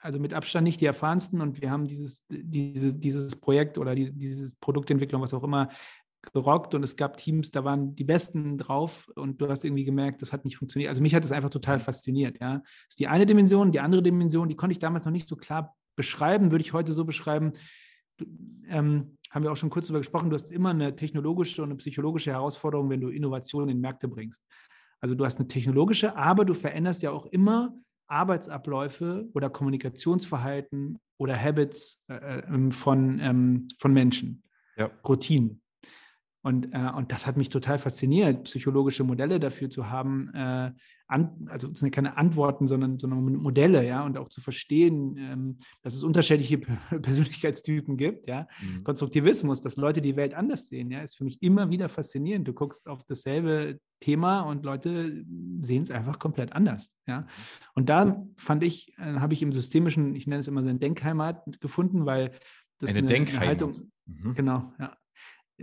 also mit Abstand nicht die erfahrensten und wir haben dieses, diese, dieses Projekt oder die, dieses Produktentwicklung, was auch immer, gerockt und es gab Teams, da waren die Besten drauf und du hast irgendwie gemerkt, das hat nicht funktioniert. Also mich hat das einfach total fasziniert. Ja, das ist die eine Dimension, die andere Dimension, die konnte ich damals noch nicht so klar beschreiben, würde ich heute so beschreiben. Ähm, haben wir auch schon kurz darüber gesprochen, du hast immer eine technologische und eine psychologische Herausforderung, wenn du Innovationen in Märkte bringst. Also du hast eine technologische, aber du veränderst ja auch immer Arbeitsabläufe oder Kommunikationsverhalten oder Habits äh, ähm, von, ähm, von Menschen, ja. Routinen. Und, äh, und das hat mich total fasziniert, psychologische Modelle dafür zu haben, äh, an, also es sind keine Antworten, sondern, sondern Modelle, ja, und auch zu verstehen, ähm, dass es unterschiedliche Persönlichkeitstypen gibt, ja. Mhm. Konstruktivismus, dass Leute die Welt anders sehen, ja, ist für mich immer wieder faszinierend. Du guckst auf dasselbe Thema und Leute sehen es einfach komplett anders, ja. Und da fand ich, äh, habe ich im systemischen, ich nenne es immer so eine Denkheimat gefunden, weil das eine, eine. Haltung, mhm. genau, ja,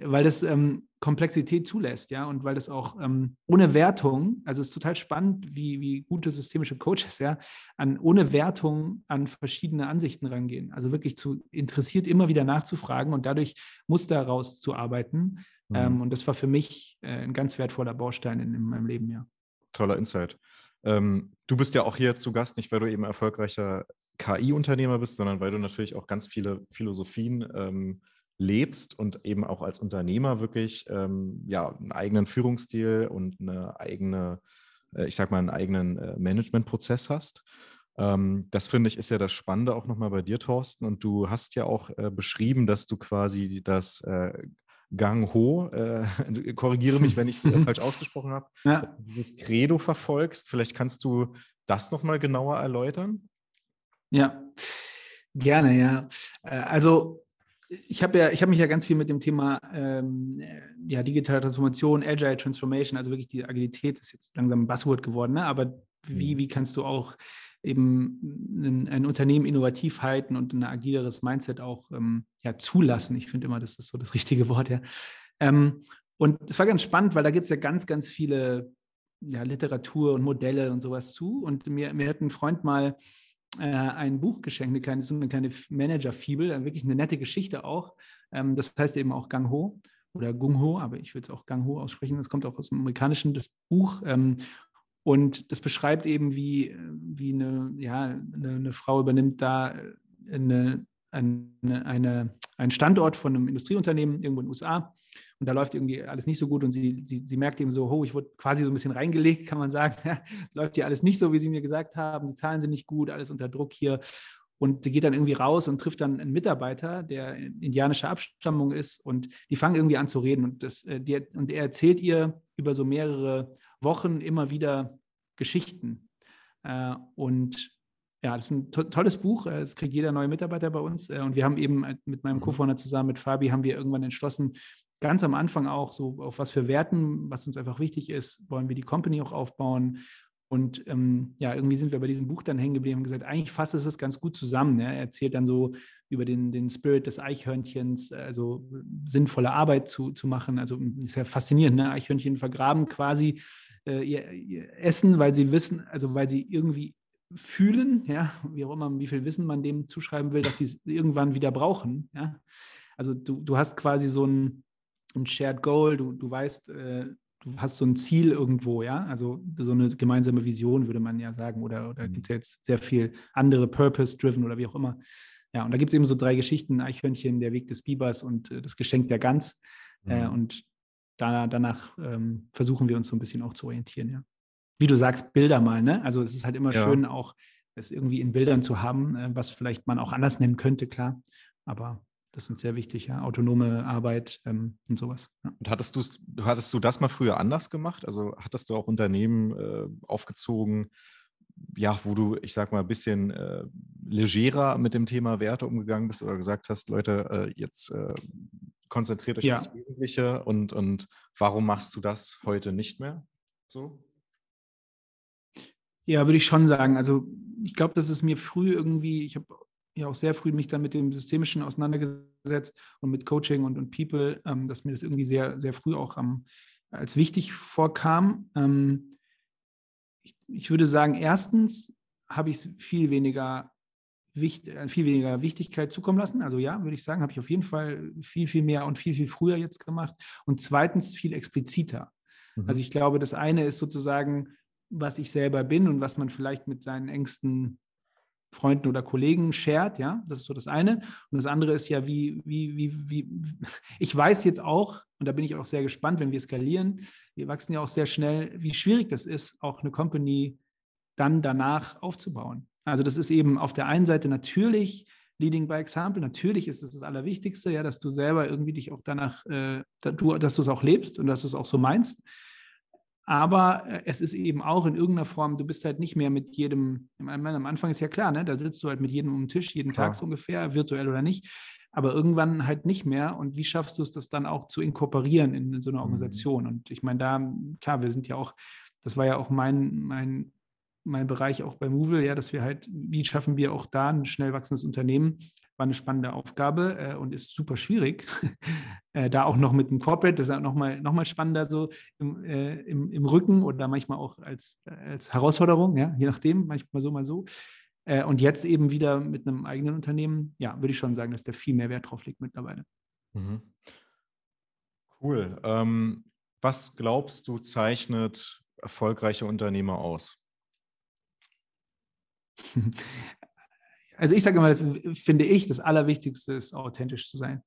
weil das ähm, Komplexität zulässt, ja, und weil das auch ähm, ohne Wertung, also es ist total spannend, wie, wie gute systemische Coaches, ja, an ohne Wertung an verschiedene Ansichten rangehen. Also wirklich zu interessiert, immer wieder nachzufragen und dadurch Muster rauszuarbeiten. Mhm. Ähm, und das war für mich äh, ein ganz wertvoller Baustein in, in meinem Leben, ja. Toller Insight. Ähm, du bist ja auch hier zu Gast, nicht weil du eben erfolgreicher KI-Unternehmer bist, sondern weil du natürlich auch ganz viele Philosophien ähm, lebst und eben auch als Unternehmer wirklich ähm, ja, einen eigenen Führungsstil und eine eigene, äh, ich sag mal, einen eigenen äh, Managementprozess hast. Ähm, das finde ich ist ja das Spannende auch nochmal bei dir, Thorsten. Und du hast ja auch äh, beschrieben, dass du quasi das äh, Gang Ho, äh, korrigiere mich, wenn ich es äh, falsch ausgesprochen habe, ja. dieses Credo verfolgst. Vielleicht kannst du das nochmal genauer erläutern? Ja, gerne, ja. Äh, also ich habe ja, ich habe mich ja ganz viel mit dem Thema ähm, ja, digitale Transformation, Agile Transformation, also wirklich die Agilität ist jetzt langsam ein Buzzword geworden, ne? aber wie, mhm. wie kannst du auch eben ein, ein, Unternehmen innovativ halten und ein agileres Mindset auch ähm, ja, zulassen? Ich finde immer, das ist so das richtige Wort, ja. Ähm, und es war ganz spannend, weil da gibt es ja ganz, ganz viele ja, Literatur und Modelle und sowas zu. Und mir, mir hat ein Freund mal äh, ein Buch geschenkt, eine kleine, so eine kleine Manager-Fibel, äh, wirklich eine nette Geschichte auch. Ähm, das heißt eben auch Gang Ho oder Gung Ho, aber ich würde es auch Gang Ho aussprechen. Das kommt auch aus dem Amerikanischen, das Buch. Ähm, und das beschreibt eben, wie, wie eine, ja, eine, eine Frau übernimmt da eine, eine, eine, einen Standort von einem Industrieunternehmen irgendwo in den USA und da läuft irgendwie alles nicht so gut und sie, sie, sie merkt eben so, oh, ich wurde quasi so ein bisschen reingelegt, kann man sagen. läuft hier alles nicht so, wie sie mir gesagt haben, die Zahlen sind nicht gut, alles unter Druck hier. Und die geht dann irgendwie raus und trifft dann einen Mitarbeiter, der indianischer Abstammung ist und die fangen irgendwie an zu reden und, das, äh, die, und er erzählt ihr über so mehrere Wochen immer wieder Geschichten. Äh, und ja, das ist ein to tolles Buch. Es kriegt jeder neue Mitarbeiter bei uns. Äh, und wir haben eben mit meinem. Co-Founder zusammen, mit Fabi, haben wir irgendwann entschlossen, ganz am Anfang auch so, auf was für Werten, was uns einfach wichtig ist, wollen wir die Company auch aufbauen. Und ähm, ja, irgendwie sind wir bei diesem Buch dann hängen geblieben und gesagt, eigentlich fasst es es ganz gut zusammen. Ne? Er erzählt dann so über den, den Spirit des Eichhörnchens, also sinnvolle Arbeit zu, zu machen. Also ist ja faszinierend, ne? Eichhörnchen vergraben quasi äh, ihr, ihr Essen, weil sie wissen, also weil sie irgendwie fühlen, ja, wie auch immer, wie viel Wissen man dem zuschreiben will, dass sie es irgendwann wieder brauchen. Ja? Also du, du hast quasi so ein, ein Shared Goal, du, du weißt, äh, du hast so ein Ziel irgendwo, ja, also so eine gemeinsame Vision, würde man ja sagen, oder, oder mhm. gibt es jetzt sehr viel andere Purpose-driven oder wie auch immer. Ja, und da gibt es eben so drei Geschichten, Eichhörnchen, der Weg des Bibers und äh, das Geschenk der Gans. Äh, mhm. Und da, danach ähm, versuchen wir uns so ein bisschen auch zu orientieren, ja. Wie du sagst, Bilder mal, ne? Also es ist halt immer ja. schön, auch es irgendwie in Bildern zu haben, äh, was vielleicht man auch anders nennen könnte, klar. Aber das ist sehr wichtig, ja, autonome Arbeit ähm, und sowas. Ja. Und hattest, hattest du das mal früher anders gemacht? Also hattest du auch Unternehmen äh, aufgezogen, ja, wo du, ich sag mal, ein bisschen äh, legerer mit dem Thema Werte umgegangen bist oder gesagt hast, Leute, äh, jetzt äh, konzentriert euch ja. auf das Wesentliche und, und warum machst du das heute nicht mehr so? Ja, würde ich schon sagen. Also ich glaube, dass es mir früh irgendwie, ich habe ja auch sehr früh mich dann mit dem Systemischen auseinandergesetzt und mit Coaching und, und People, ähm, dass mir das irgendwie sehr, sehr früh auch ähm, als wichtig vorkam. Ähm, ich, ich, würde sagen, erstens habe ich viel weniger, äh, viel weniger Wichtigkeit zukommen lassen. Also ja, würde ich sagen, habe ich auf jeden Fall viel, viel mehr und viel, viel früher jetzt gemacht. Und zweitens viel expliziter. Mhm. Also ich glaube, das eine ist sozusagen, was ich selber bin und was man vielleicht mit seinen engsten Freunden oder Kollegen shared, ja, das ist so das eine. Und das andere ist ja, wie, wie, wie, wie, ich weiß jetzt auch, und da bin ich auch sehr gespannt, wenn wir skalieren, wir wachsen ja auch sehr schnell, wie schwierig das ist, auch eine Company dann danach aufzubauen. Also das ist eben auf der einen Seite natürlich Leading by Example, natürlich ist es das, das Allerwichtigste, ja, dass du selber irgendwie dich auch danach, äh, dass du es auch lebst und dass du es auch so meinst. Aber äh, es ist eben auch in irgendeiner Form, du bist halt nicht mehr mit jedem, am Anfang ist ja klar, ne? da sitzt du halt mit jedem um den Tisch, jeden klar. Tag so ungefähr, virtuell oder nicht, aber irgendwann halt nicht mehr. Und wie schaffst du es, das dann auch zu inkorporieren in, in so einer mhm. Organisation? Mhm. Und ich meine, da, klar, wir sind ja auch, das war ja auch mein, mein, mein Bereich auch bei Movil, ja, dass wir halt, wie schaffen wir auch da ein schnell wachsendes Unternehmen war eine spannende Aufgabe äh, und ist super schwierig. äh, da auch noch mit dem Corporate, das ist auch nochmal noch mal spannender so im, äh, im, im, Rücken oder manchmal auch als, als Herausforderung, ja, je nachdem, manchmal so, mal so. Äh, und jetzt eben wieder mit einem eigenen Unternehmen, ja, würde ich schon sagen, dass da viel mehr Wert drauf liegt mittlerweile. Mhm. Cool. Ähm, was glaubst du zeichnet erfolgreiche Unternehmer aus? also ich sage immer, das finde ich, das Allerwichtigste ist, authentisch zu sein.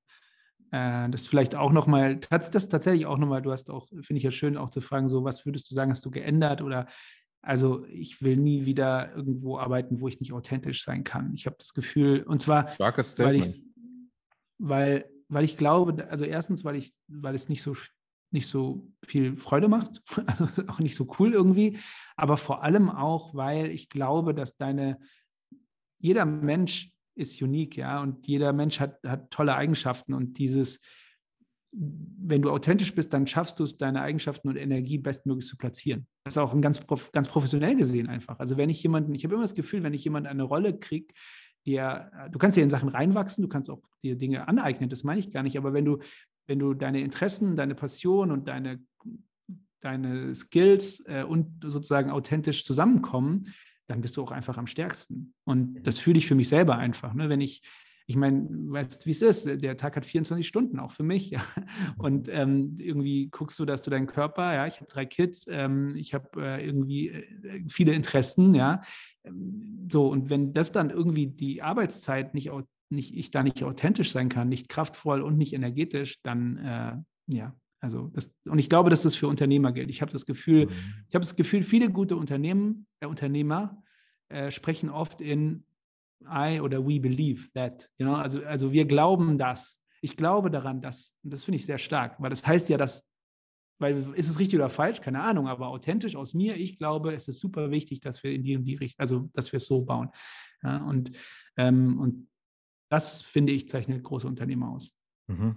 Äh, das vielleicht auch nochmal, das tatsächlich auch nochmal, du hast auch, finde ich ja schön, auch zu fragen, so, was würdest du sagen, hast du geändert oder also ich will nie wieder irgendwo arbeiten, wo ich nicht authentisch sein kann. Ich habe das Gefühl, und zwar, weil ich, weil weil ich glaube, also erstens, weil ich, weil es nicht so nicht so viel Freude macht, also auch nicht so cool irgendwie, aber vor allem auch, weil ich glaube, dass deine, jeder Mensch ist unique, ja, und jeder Mensch hat, hat tolle Eigenschaften und dieses, wenn du authentisch bist, dann schaffst du es, deine Eigenschaften und Energie bestmöglich zu platzieren. Das ist auch ein ganz, ganz professionell gesehen einfach. Also wenn ich jemanden, ich habe immer das Gefühl, wenn ich jemanden eine Rolle kriege, der, du kannst ja in Sachen reinwachsen, du kannst auch dir Dinge aneignen, das meine ich gar nicht, aber wenn du, wenn du deine Interessen, deine Passion und deine, deine Skills äh, und sozusagen authentisch zusammenkommen, dann bist du auch einfach am stärksten. Und das fühle ich für mich selber einfach. Ne? Wenn ich, ich meine, weißt wie es ist, der Tag hat 24 Stunden, auch für mich. Ja? Und ähm, irgendwie guckst du, dass du deinen Körper, ja, ich habe drei Kids, ähm, ich habe äh, irgendwie äh, viele Interessen, ja. Ähm, so, und wenn das dann irgendwie die Arbeitszeit nicht, nicht ich da nicht authentisch sein kann, nicht kraftvoll und nicht energetisch, dann äh, ja, also das, und ich glaube, dass das für Unternehmer gilt. Ich habe das Gefühl, mhm. ich habe das Gefühl, viele gute Unternehmen, äh, Unternehmer äh, sprechen oft in I oder we believe that. You know? also, also wir glauben das. Ich glaube daran, dass, und das finde ich sehr stark, weil das heißt ja, dass, weil ist es richtig oder falsch? Keine Ahnung, aber authentisch aus mir, ich glaube, es ist super wichtig, dass wir in die und die Richtung, also dass wir es so bauen. Ja, und, ähm, und das, finde ich, zeichnet große Unternehmer aus. Mhm.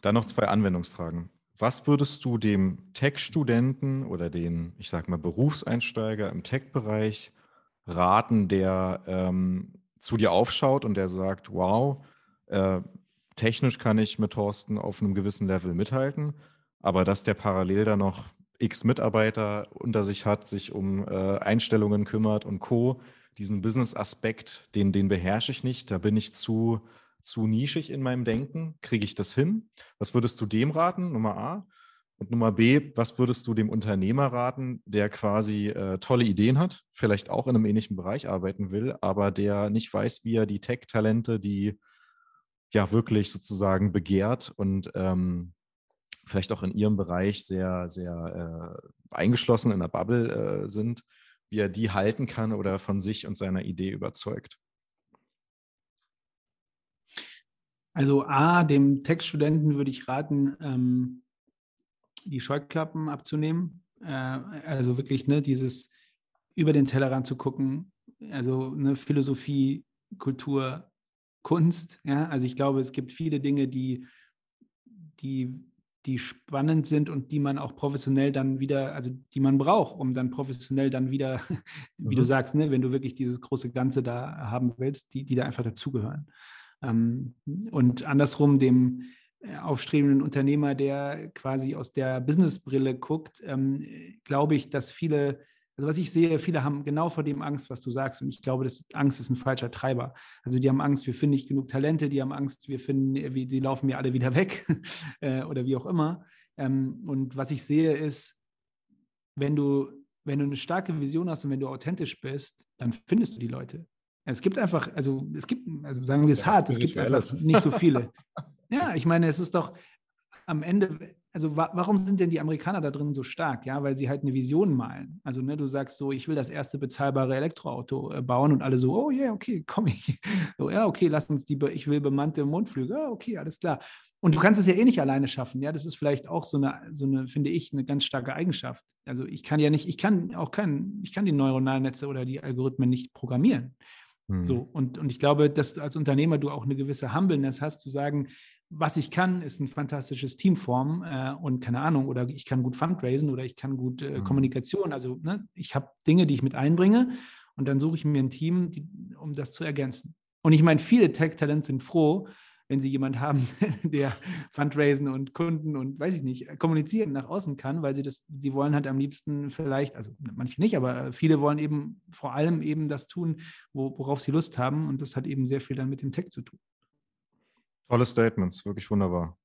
Dann noch zwei Anwendungsfragen. Was würdest du dem Tech-Studenten oder den, ich sage mal, Berufseinsteiger im Tech-Bereich raten, der ähm, zu dir aufschaut und der sagt, wow, äh, technisch kann ich mit Thorsten auf einem gewissen Level mithalten, aber dass der parallel da noch x Mitarbeiter unter sich hat, sich um äh, Einstellungen kümmert und Co., diesen Business-Aspekt, den, den beherrsche ich nicht, da bin ich zu zu nischig in meinem Denken? Kriege ich das hin? Was würdest du dem raten, Nummer A? Und Nummer B, was würdest du dem Unternehmer raten, der quasi äh, tolle Ideen hat, vielleicht auch in einem ähnlichen Bereich arbeiten will, aber der nicht weiß, wie er die Tech-Talente, die ja wirklich sozusagen begehrt und ähm, vielleicht auch in ihrem Bereich sehr, sehr äh, eingeschlossen in der Bubble äh, sind, wie er die halten kann oder von sich und seiner Idee überzeugt? Also A, dem Textstudenten würde ich raten, ähm, die Scheuklappen abzunehmen. Äh, also wirklich ne, dieses über den Tellerrand zu gucken. Also ne, Philosophie, Kultur, Kunst. Ja? Also ich glaube, es gibt viele Dinge, die, die, die spannend sind und die man auch professionell dann wieder, also die man braucht, um dann professionell dann wieder, wie mhm. du sagst, ne, wenn du wirklich dieses große Ganze da haben willst, die, die da einfach dazugehören. Ähm, und andersrum dem äh, aufstrebenden Unternehmer, der quasi aus der Businessbrille guckt, ähm, glaube ich, dass viele, also was ich sehe, viele haben genau vor dem Angst, was du sagst. Und ich glaube, dass Angst ist ein falscher Treiber. Also die haben Angst, wir finden nicht genug Talente, die haben Angst, wir finden, äh, sie laufen mir alle wieder weg äh, oder wie auch immer. Ähm, und was ich sehe ist, wenn du, wenn du eine starke Vision hast und wenn du authentisch bist, dann findest du die Leute. Es gibt einfach, also es gibt, also sagen wir es ja, hart, es gibt einfach nicht so viele. ja, ich meine, es ist doch am Ende, also wa warum sind denn die Amerikaner da drin so stark? Ja, weil sie halt eine Vision malen. Also, ne, du sagst so, ich will das erste bezahlbare Elektroauto äh, bauen und alle so, oh ja, yeah, okay, komm ich. So, ja, okay, lass uns die, ich will bemannte Mondflüge. Ja, okay, alles klar. Und du kannst es ja eh nicht alleine schaffen. Ja, das ist vielleicht auch so eine, so eine, finde ich, eine ganz starke Eigenschaft. Also ich kann ja nicht, ich kann auch kein, ich kann die neuronalen Netze oder die Algorithmen nicht programmieren. So, mhm. und, und ich glaube, dass als Unternehmer du auch eine gewisse Humbleness hast, zu sagen, was ich kann, ist ein fantastisches Team formen äh, und keine Ahnung, oder ich kann gut Fundraisen oder ich kann gut äh, mhm. Kommunikation. Also ne, ich habe Dinge, die ich mit einbringe und dann suche ich mir ein Team, die, um das zu ergänzen. Und ich meine, viele Tech-Talente sind froh, wenn Sie jemanden haben, der Fundraisen und Kunden und weiß ich nicht, kommunizieren nach außen kann, weil sie das, sie wollen halt am liebsten vielleicht, also manche nicht, aber viele wollen eben vor allem eben das tun, worauf sie Lust haben und das hat eben sehr viel dann mit dem Tech zu tun. Tolle Statements, wirklich wunderbar.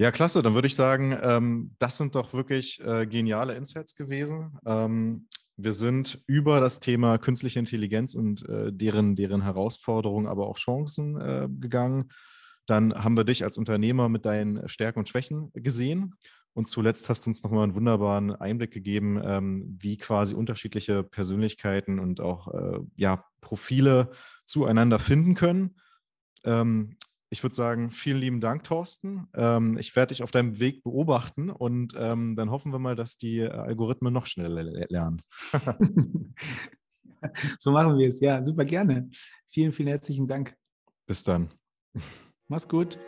Ja, klasse. Dann würde ich sagen, ähm, das sind doch wirklich äh, geniale Insights gewesen. Ähm, wir sind über das Thema künstliche Intelligenz und äh, deren, deren Herausforderungen, aber auch Chancen äh, gegangen. Dann haben wir dich als Unternehmer mit deinen Stärken und Schwächen gesehen. Und zuletzt hast du uns nochmal einen wunderbaren Einblick gegeben, ähm, wie quasi unterschiedliche Persönlichkeiten und auch äh, ja, Profile zueinander finden können. Ähm, ich würde sagen, vielen lieben Dank, Thorsten. Ähm, ich werde dich auf deinem Weg beobachten und ähm, dann hoffen wir mal, dass die Algorithmen noch schneller lernen. so machen wir es. Ja, super gerne. Vielen, vielen herzlichen Dank. Bis dann. Mach's gut.